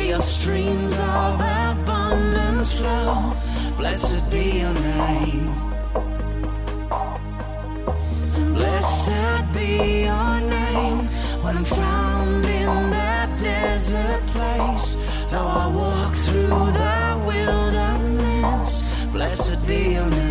Where your streams of abundance flow. Blessed be your name. Blessed be your name when I'm found in that desert place. Though I walk through the wilderness, blessed be your name.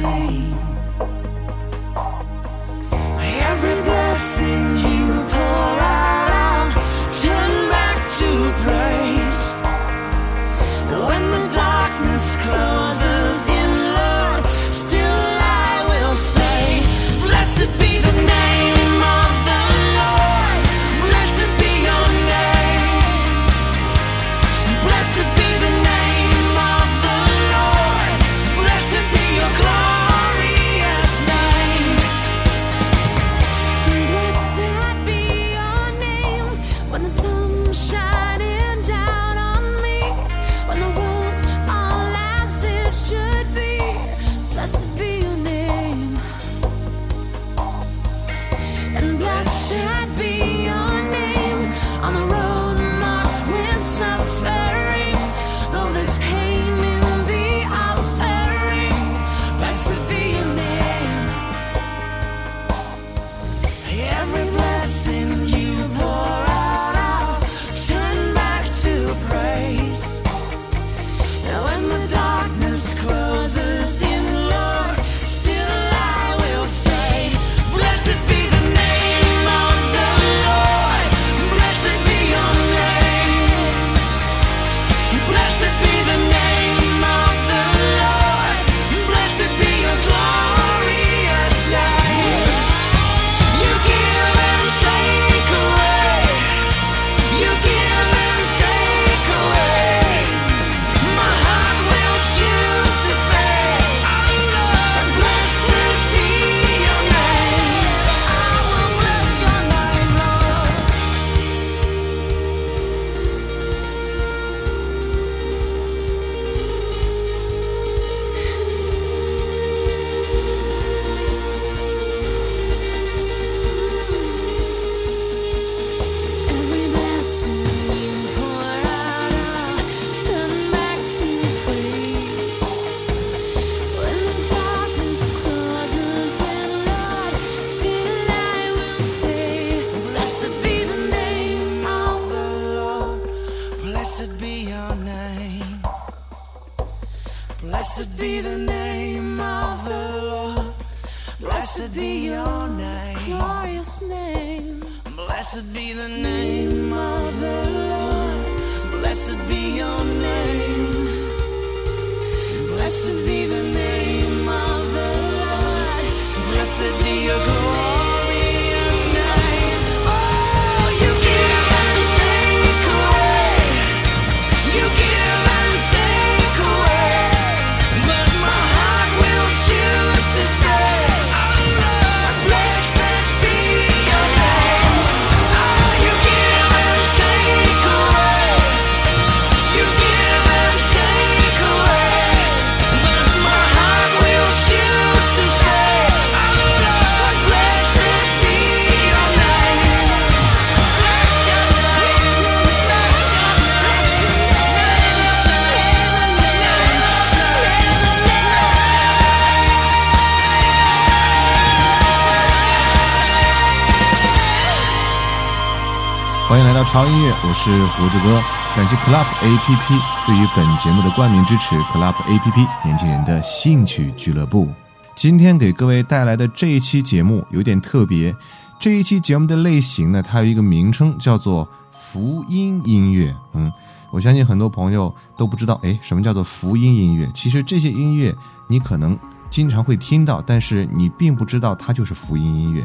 潮音乐，我是胡子哥。感谢 Club APP 对于本节目的冠名支持，Club APP 年轻人的兴趣俱乐部。今天给各位带来的这一期节目有点特别，这一期节目的类型呢，它有一个名称叫做福音音乐。嗯，我相信很多朋友都不知道，哎，什么叫做福音音乐？其实这些音乐你可能经常会听到，但是你并不知道它就是福音音乐。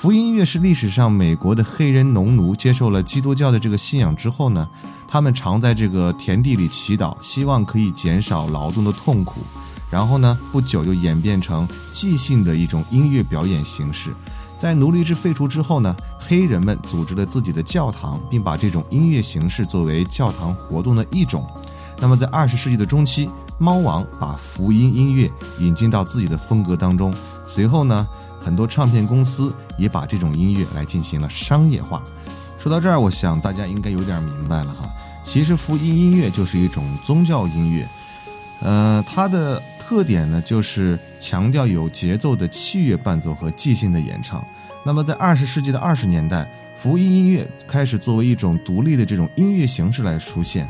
福音音乐是历史上美国的黑人农奴接受了基督教的这个信仰之后呢，他们常在这个田地里祈祷，希望可以减少劳动的痛苦。然后呢，不久就演变成即兴的一种音乐表演形式。在奴隶制废除之后呢，黑人们组织了自己的教堂，并把这种音乐形式作为教堂活动的一种。那么在二十世纪的中期，猫王把福音音乐引进到自己的风格当中。随后呢，很多唱片公司也把这种音乐来进行了商业化。说到这儿，我想大家应该有点明白了哈。其实福音音乐就是一种宗教音乐，呃，它的特点呢就是强调有节奏的器乐伴奏和即兴的演唱。那么在二十世纪的二十年代，福音音乐开始作为一种独立的这种音乐形式来出现。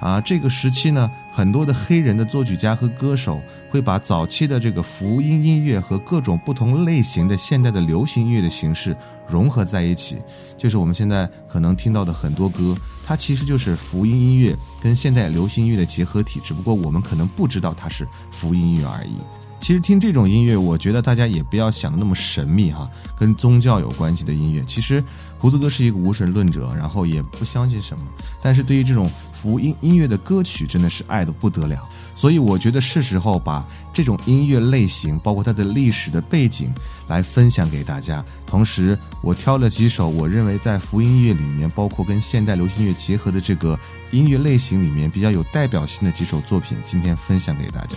啊，这个时期呢，很多的黑人的作曲家和歌手会把早期的这个福音音乐和各种不同类型的现代的流行音乐的形式融合在一起，就是我们现在可能听到的很多歌，它其实就是福音音乐跟现代流行音乐的结合体，只不过我们可能不知道它是福音音乐而已。其实听这种音乐，我觉得大家也不要想那么神秘哈，跟宗教有关系的音乐，其实胡子哥是一个无神论者，然后也不相信什么，但是对于这种福音音乐的歌曲，真的是爱的不得了。所以我觉得是时候把这种音乐类型，包括它的历史的背景，来分享给大家。同时，我挑了几首我认为在福音音乐里面，包括跟现代流行乐结合的这个音乐类型里面比较有代表性的几首作品，今天分享给大家。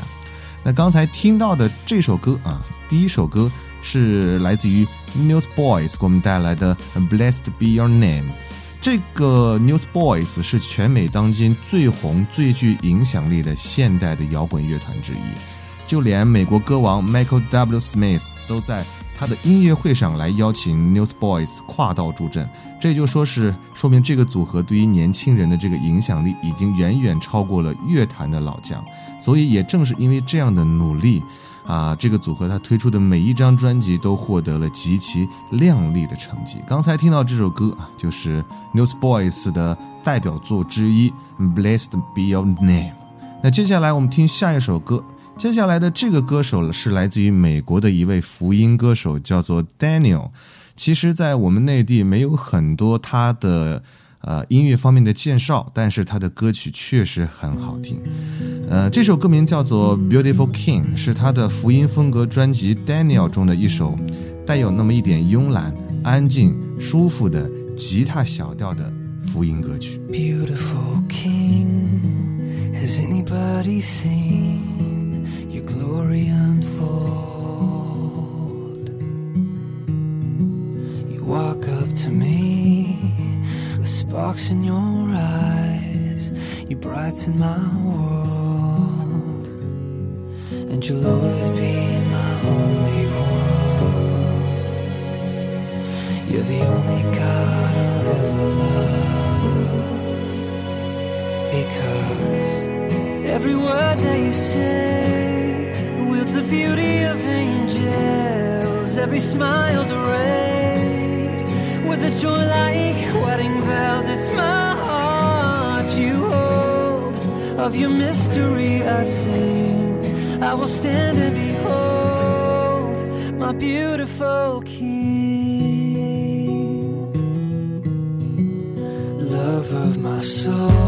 那刚才听到的这首歌啊，第一首歌是来自于 Newsboys 给我们带来的《Blessed Be Your Name》。这个 Newsboys 是全美当今最红、最具影响力的现代的摇滚乐团之一，就连美国歌王 Michael W. Smith 都在他的音乐会上来邀请 Newsboys 跨道助阵。这就说是说明这个组合对于年轻人的这个影响力已经远远超过了乐坛的老将。所以也正是因为这样的努力，啊，这个组合他推出的每一张专辑都获得了极其亮丽的成绩。刚才听到这首歌啊，就是 Newsboys 的代表作之一《Blessed Be Your Name》。那接下来我们听下一首歌。接下来的这个歌手是来自于美国的一位福音歌手，叫做 Daniel。其实，在我们内地没有很多他的呃音乐方面的介绍，但是他的歌曲确实很好听。呃，这首歌名叫做《Beautiful King》，是他的福音风格专辑《Daniel》中的一首带有那么一点慵懒、安静、舒服的吉他小调的福音歌曲。Beautiful King, has anybody seen your glory unfold? You walk up to me with sparks in your eyes, you brighten my world, and you'll always be my only one. You're the only God I'll ever love. Because every word that you say wields the beauty of angels. Every smile's a raid with a joy like wedding bells. It's my heart you hold. Of your mystery I sing. I will stand and behold my beautiful King love of my soul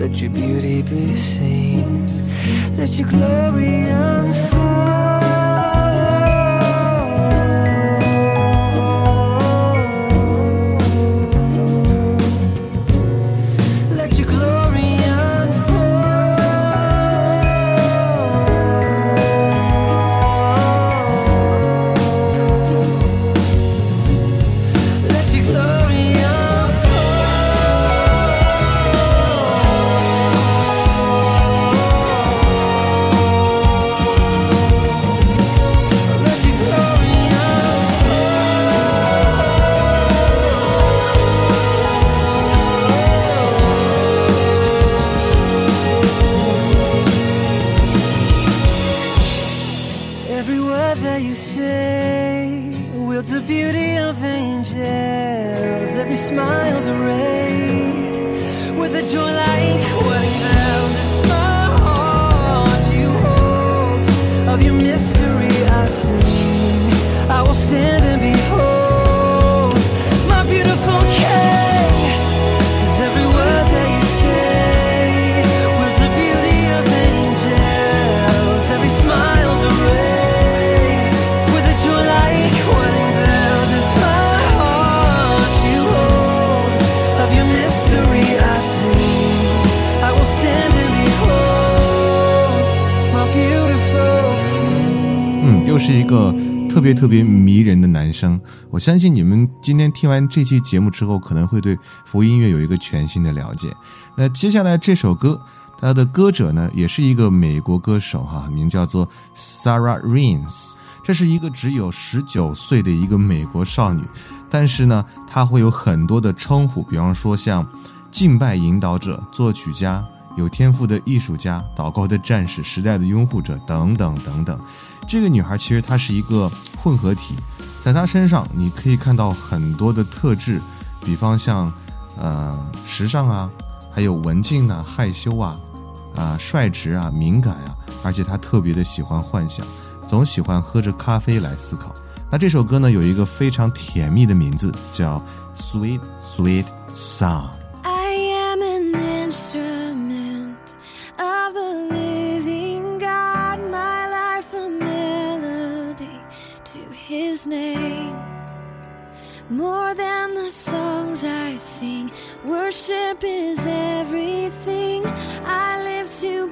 Let your beauty be seen. Let your glory 个特别特别迷人的男生。我相信你们今天听完这期节目之后，可能会对福音乐有一个全新的了解。那接下来这首歌，它的歌者呢，也是一个美国歌手哈，名叫做 Sarah Reins。这是一个只有十九岁的一个美国少女，但是呢，她会有很多的称呼，比方说像敬拜引导者、作曲家、有天赋的艺术家、祷告的战士、时代的拥护者等等等等。这个女孩其实她是一个混合体，在她身上你可以看到很多的特质，比方像呃时尚啊，还有文静啊、害羞啊、啊、率直啊、敏感啊，而且她特别的喜欢幻想，总喜欢喝着咖啡来思考。那这首歌呢，有一个非常甜蜜的名字，叫《Sweet Sweet Song》。More than the songs I sing, worship is everything. I live to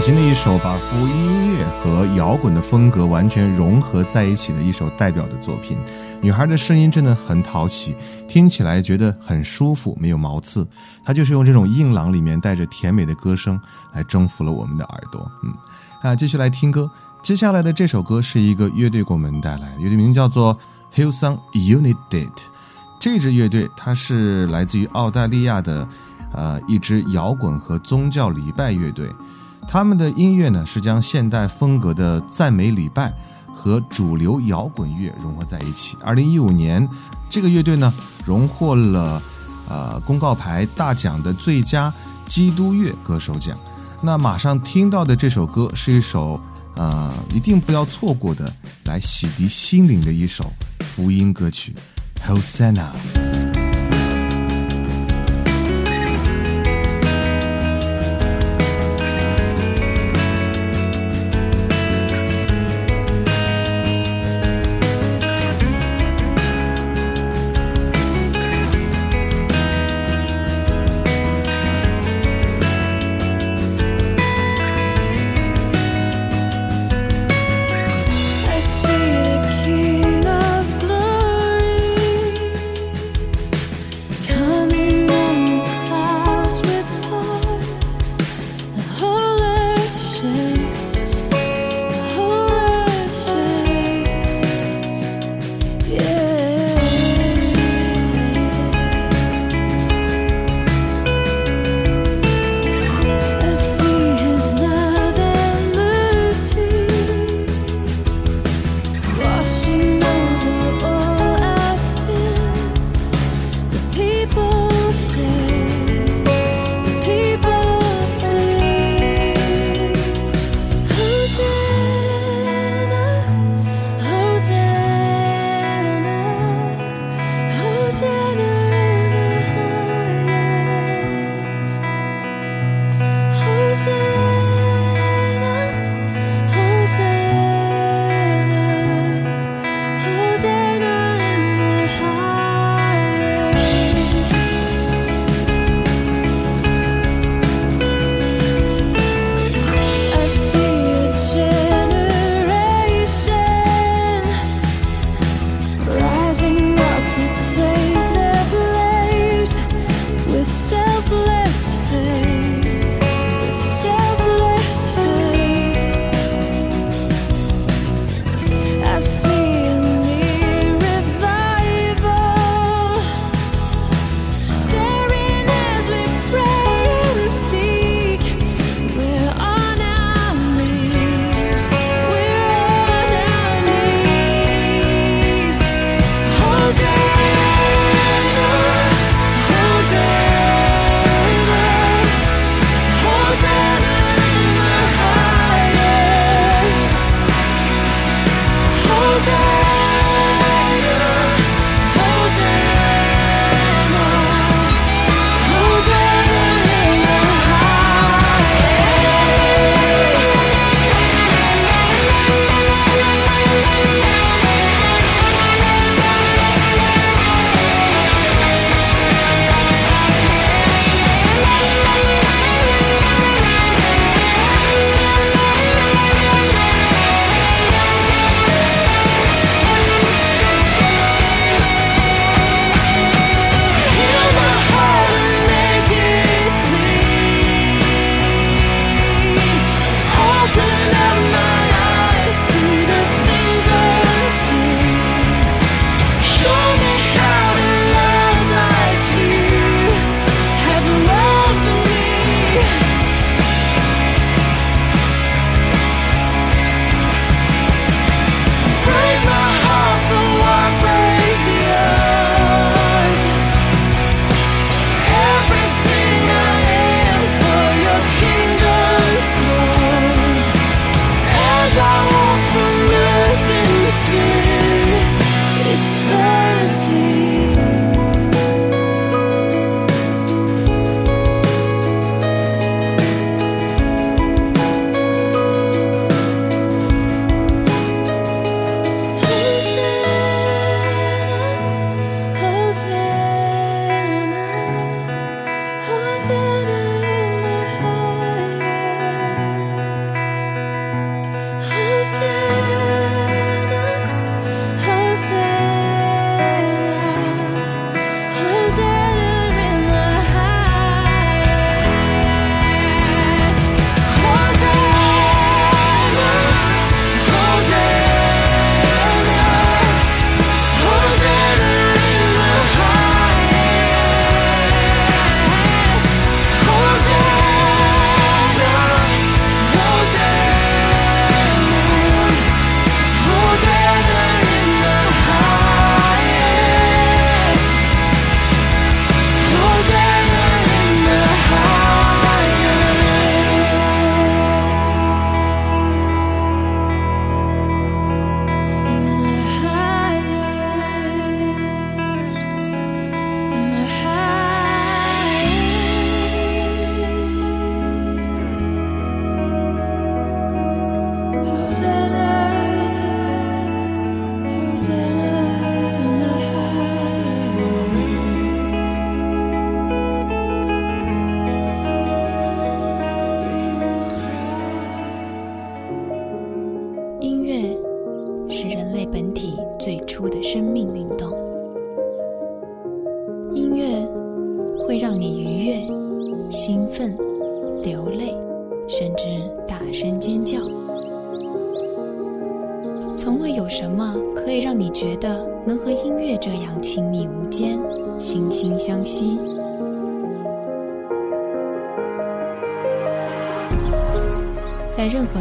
典型的一首把福音音乐和摇滚的风格完全融合在一起的一首代表的作品。女孩的声音真的很讨喜，听起来觉得很舒服，没有毛刺。她就是用这种硬朗里面带着甜美的歌声来征服了我们的耳朵。嗯，啊，继续来听歌。接下来的这首歌是一个乐队给我们带来，乐队名叫做 Hillsong United。这支乐队它是来自于澳大利亚的，呃，一支摇滚和宗教礼拜乐队。他们的音乐呢是将现代风格的赞美礼拜和主流摇滚乐融合在一起。二零一五年，这个乐队呢荣获了呃公告牌大奖的最佳基督乐歌手奖。那马上听到的这首歌是一首呃一定不要错过的，来洗涤心灵的一首福音歌曲《Hosanna》。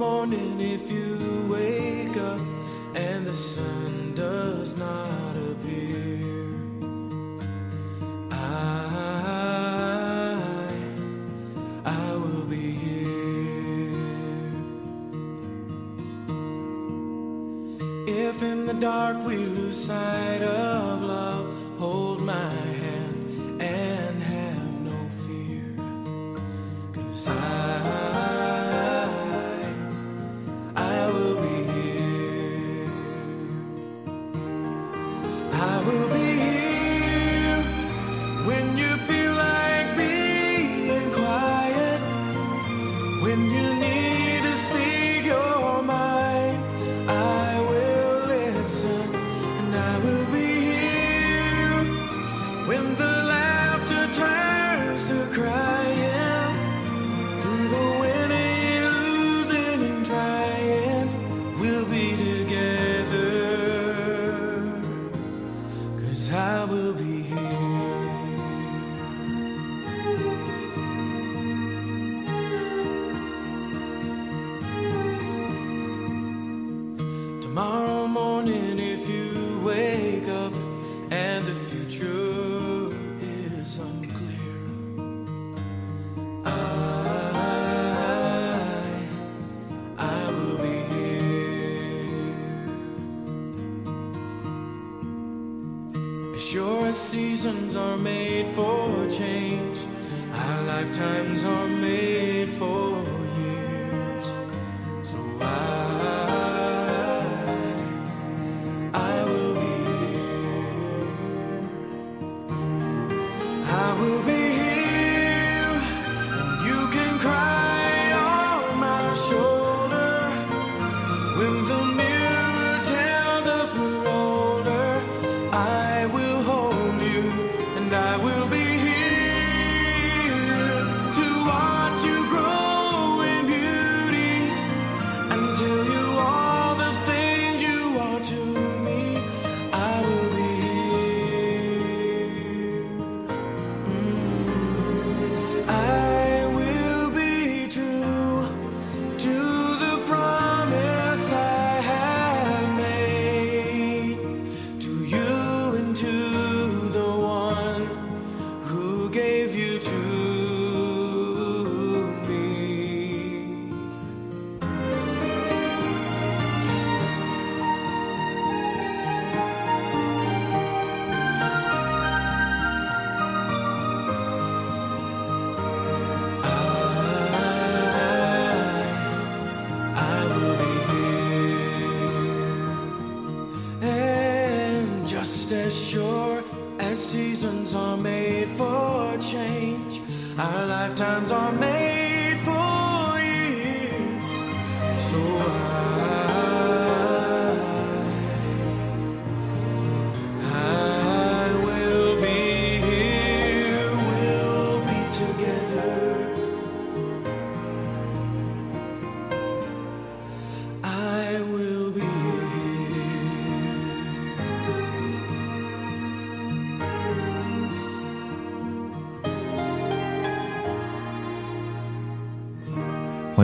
morning if you wake up and the sun does not appear. Tomorrow morning, if you times are made.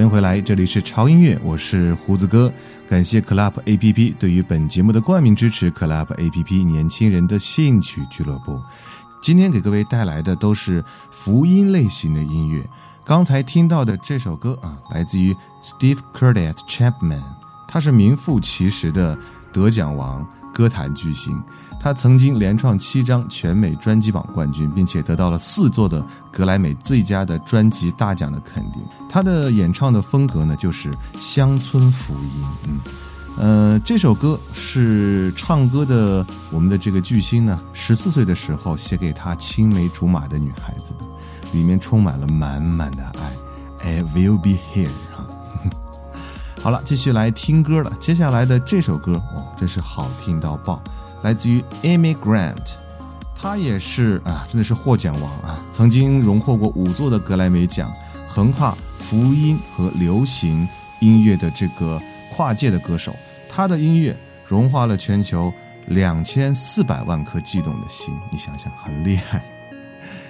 迎回来，这里是潮音乐，我是胡子哥。感谢 Club A P P 对于本节目的冠名支持，Club A P P 年轻人的兴趣俱乐部。今天给各位带来的都是福音类型的音乐。刚才听到的这首歌啊，来自于 Steve Curtis Chapman，他是名副其实的得奖王、歌坛巨星。他曾经连创七张全美专辑榜冠军，并且得到了四座的格莱美最佳的专辑大奖的肯定。他的演唱的风格呢，就是乡村福音。嗯，呃，这首歌是唱歌的我们的这个巨星呢，十四岁的时候写给他青梅竹马的女孩子，里面充满了满满的爱。I will be here。好了，继续来听歌了。接下来的这首歌哦，真是好听到爆。来自于 Amy Grant，他也是啊，真的是获奖王啊，曾经荣获过五座的格莱美奖，横跨福音和流行音乐的这个跨界的歌手，他的音乐融化了全球两千四百万颗悸动的心，你想想很厉害。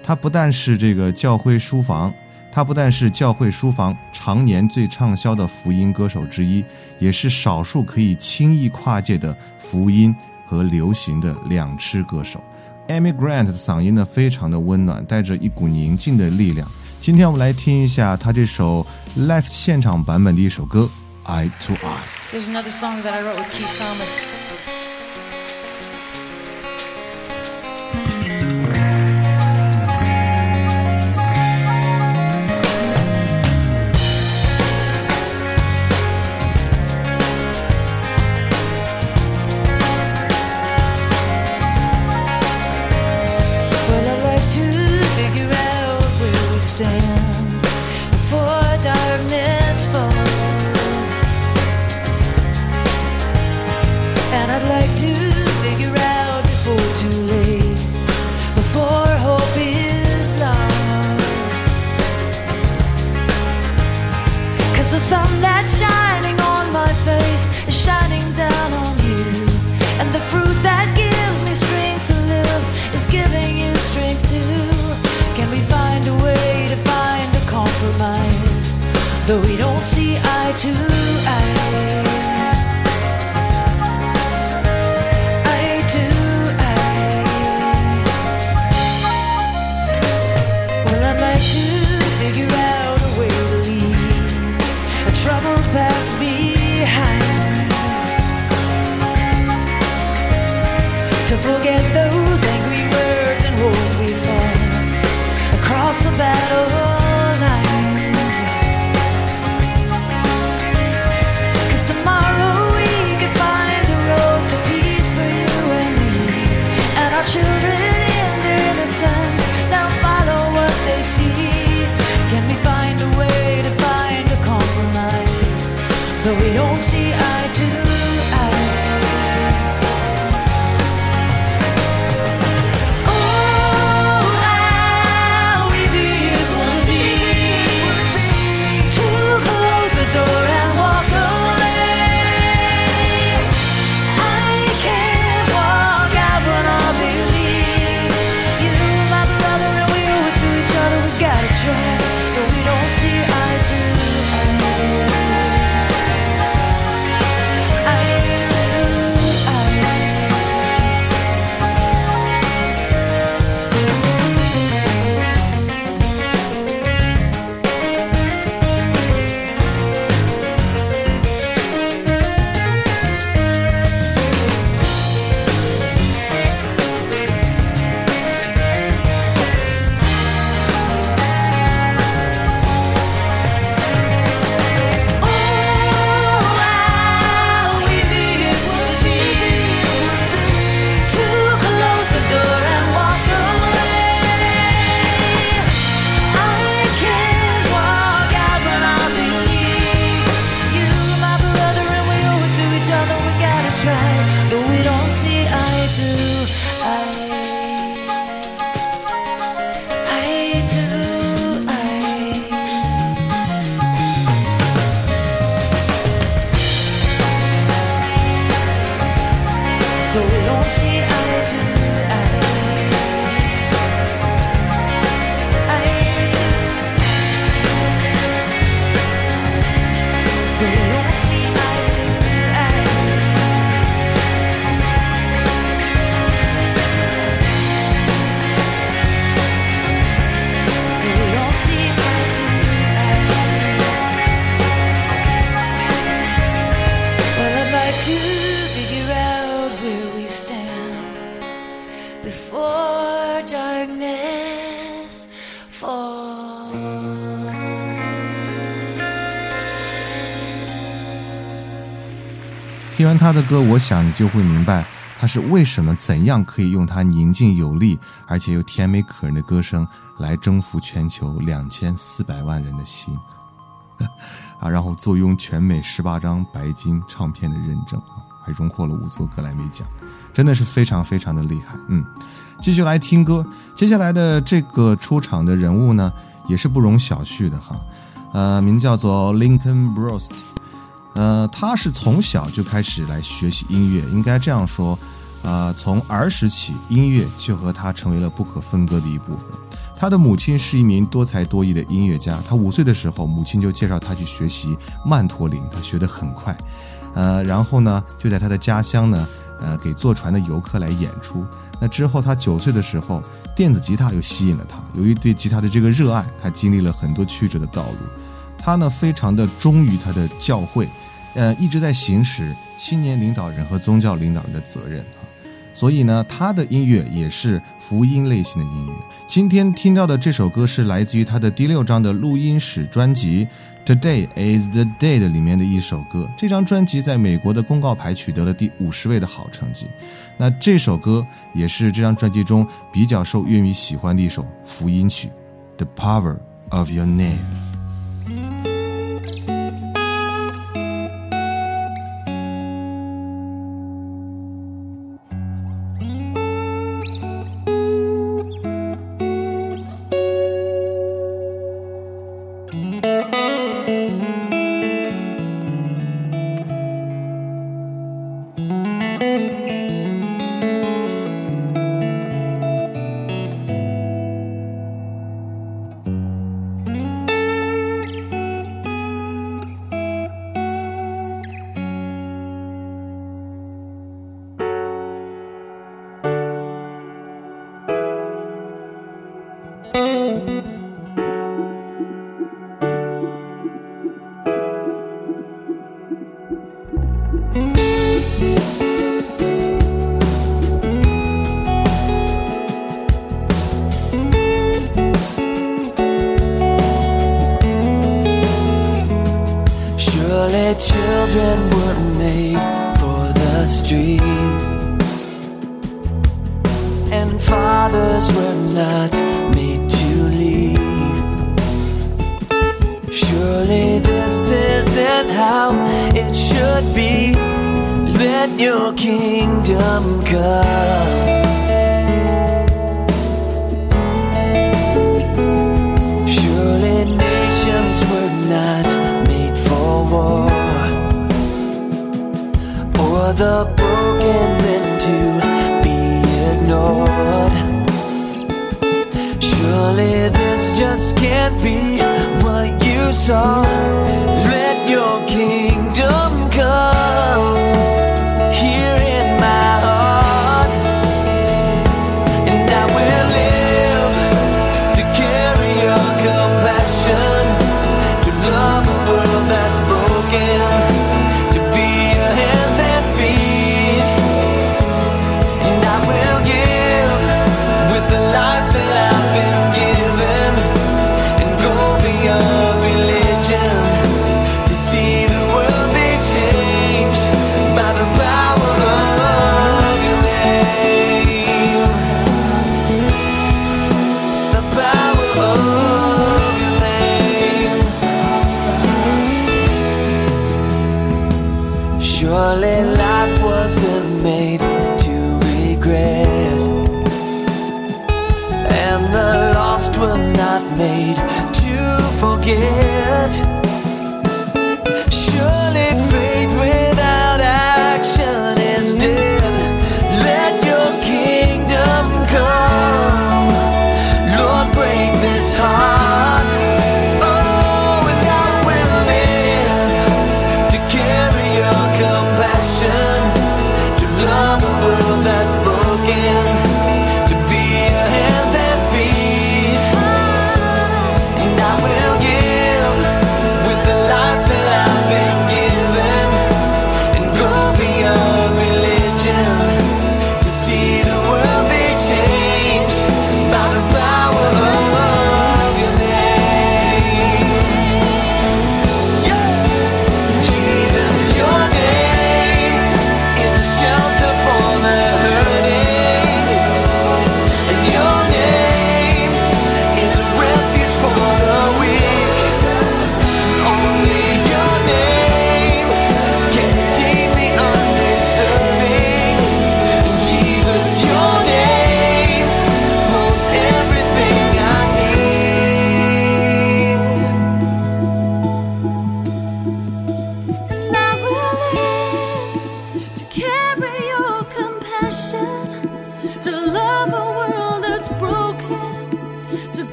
他不但是这个教会书房，他不但是教会书房常年最畅销的福音歌手之一，也是少数可以轻易跨界的福音。和流行的两栖歌手，Amy Grant 的嗓音呢非常的温暖，带着一股宁静的力量。今天我们来听一下他这首 Live 现场版本的一首歌《Eye to Eye》。Here's another song that I wrote with Keith Thomas. 完他的歌，我想你就会明白他是为什么怎样可以用他宁静有力而且又甜美可人的歌声来征服全球两千四百万人的心 啊，然后坐拥全美十八张白金唱片的认证啊，还荣获了五座格莱美奖，真的是非常非常的厉害。嗯，继续来听歌，接下来的这个出场的人物呢，也是不容小觑的哈，呃，名叫做 Lincoln Brost。呃，他是从小就开始来学习音乐，应该这样说，啊，从儿时起，音乐就和他成为了不可分割的一部分。他的母亲是一名多才多艺的音乐家，他五岁的时候，母亲就介绍他去学习曼陀林，他学得很快，呃，然后呢，就在他的家乡呢，呃，给坐船的游客来演出。那之后，他九岁的时候，电子吉他又吸引了他，由于对吉他的这个热爱，他经历了很多曲折的道路。他呢，非常的忠于他的教会。呃，一直在行使青年领导人和宗教领导人的责任啊，所以呢，他的音乐也是福音类型的音乐。今天听到的这首歌是来自于他的第六张的录音室专辑《Today Is the Day》的里面的一首歌。这张专辑在美国的公告牌取得了第五十位的好成绩。那这首歌也是这张专辑中比较受乐迷喜欢的一首福音曲，《The Power of Your Name》。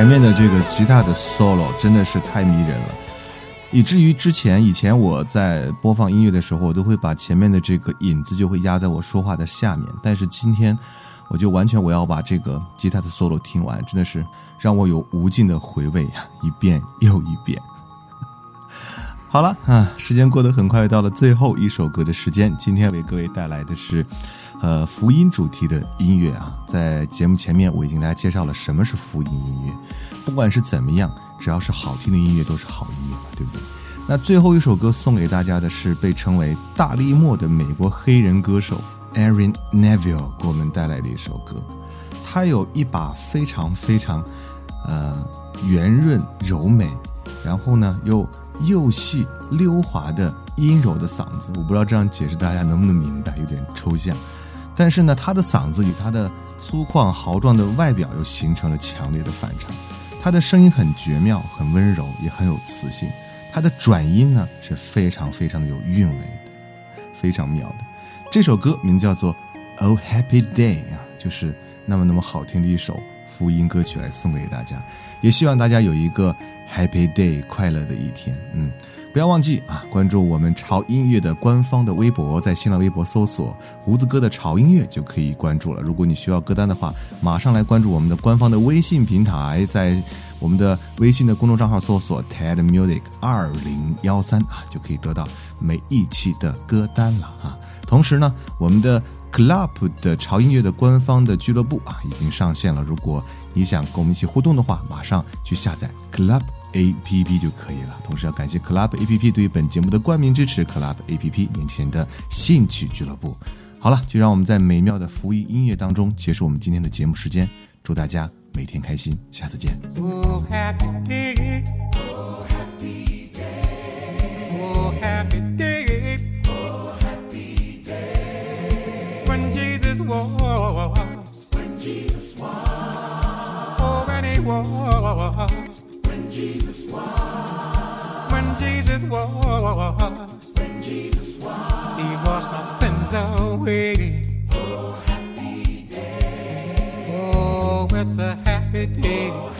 前面的这个吉他的 solo 真的是太迷人了，以至于之前以前我在播放音乐的时候，我都会把前面的这个引子就会压在我说话的下面。但是今天，我就完全我要把这个吉他的 solo 听完，真的是让我有无尽的回味呀，一遍又一遍。好了啊，时间过得很快，到了最后一首歌的时间。今天为各位带来的是，呃，福音主题的音乐啊。在节目前面我已经给大家介绍了什么是福音音乐，不管是怎么样，只要是好听的音乐都是好音乐嘛，对不对？那最后一首歌送给大家的是被称为大力莫的美国黑人歌手 Aaron Neville 给我们带来的一首歌。他有一把非常非常，呃，圆润柔美，然后呢又又细溜滑的阴柔的嗓子，我不知道这样解释大家能不能明白，有点抽象。但是呢，他的嗓子与他的粗犷豪壮的外表又形成了强烈的反差。他的声音很绝妙，很温柔，也很有磁性。他的转音呢是非常非常的有韵味的，非常妙的。这首歌名叫做《Oh Happy Day》啊，就是那么那么好听的一首福音歌曲，来送给大家。也希望大家有一个 Happy Day，快乐的一天。嗯，不要忘记啊，关注我们潮音乐的官方的微博，在新浪微博搜索“胡子哥的潮音乐”就可以关注了。如果你需要歌单的话，马上来关注我们的官方的微信平台，在我们的微信的公众账号搜索 “TED Music 二零幺三”啊，就可以得到每一期的歌单了啊。同时呢，我们的 Club 的潮音乐的官方的俱乐部啊，已经上线了。如果你想跟我们一起互动的话，马上去下载 Club APP 就可以了。同时要感谢 Club APP 对于本节目的冠名支持，Club APP 年轻人的兴趣俱乐部。好了，就让我们在美妙的福音音乐当中结束我们今天的节目时间。祝大家每天开心，下次见。Oh, happy day. Oh, happy day. Oh, happy day. Oh, happy day. When Jesus was. When Jesus was. Oh, when he was. When Jesus was. When Jesus was. When Jesus was. He washed my sins away. Oh, happy day. Oh, it's a happy day. Oh,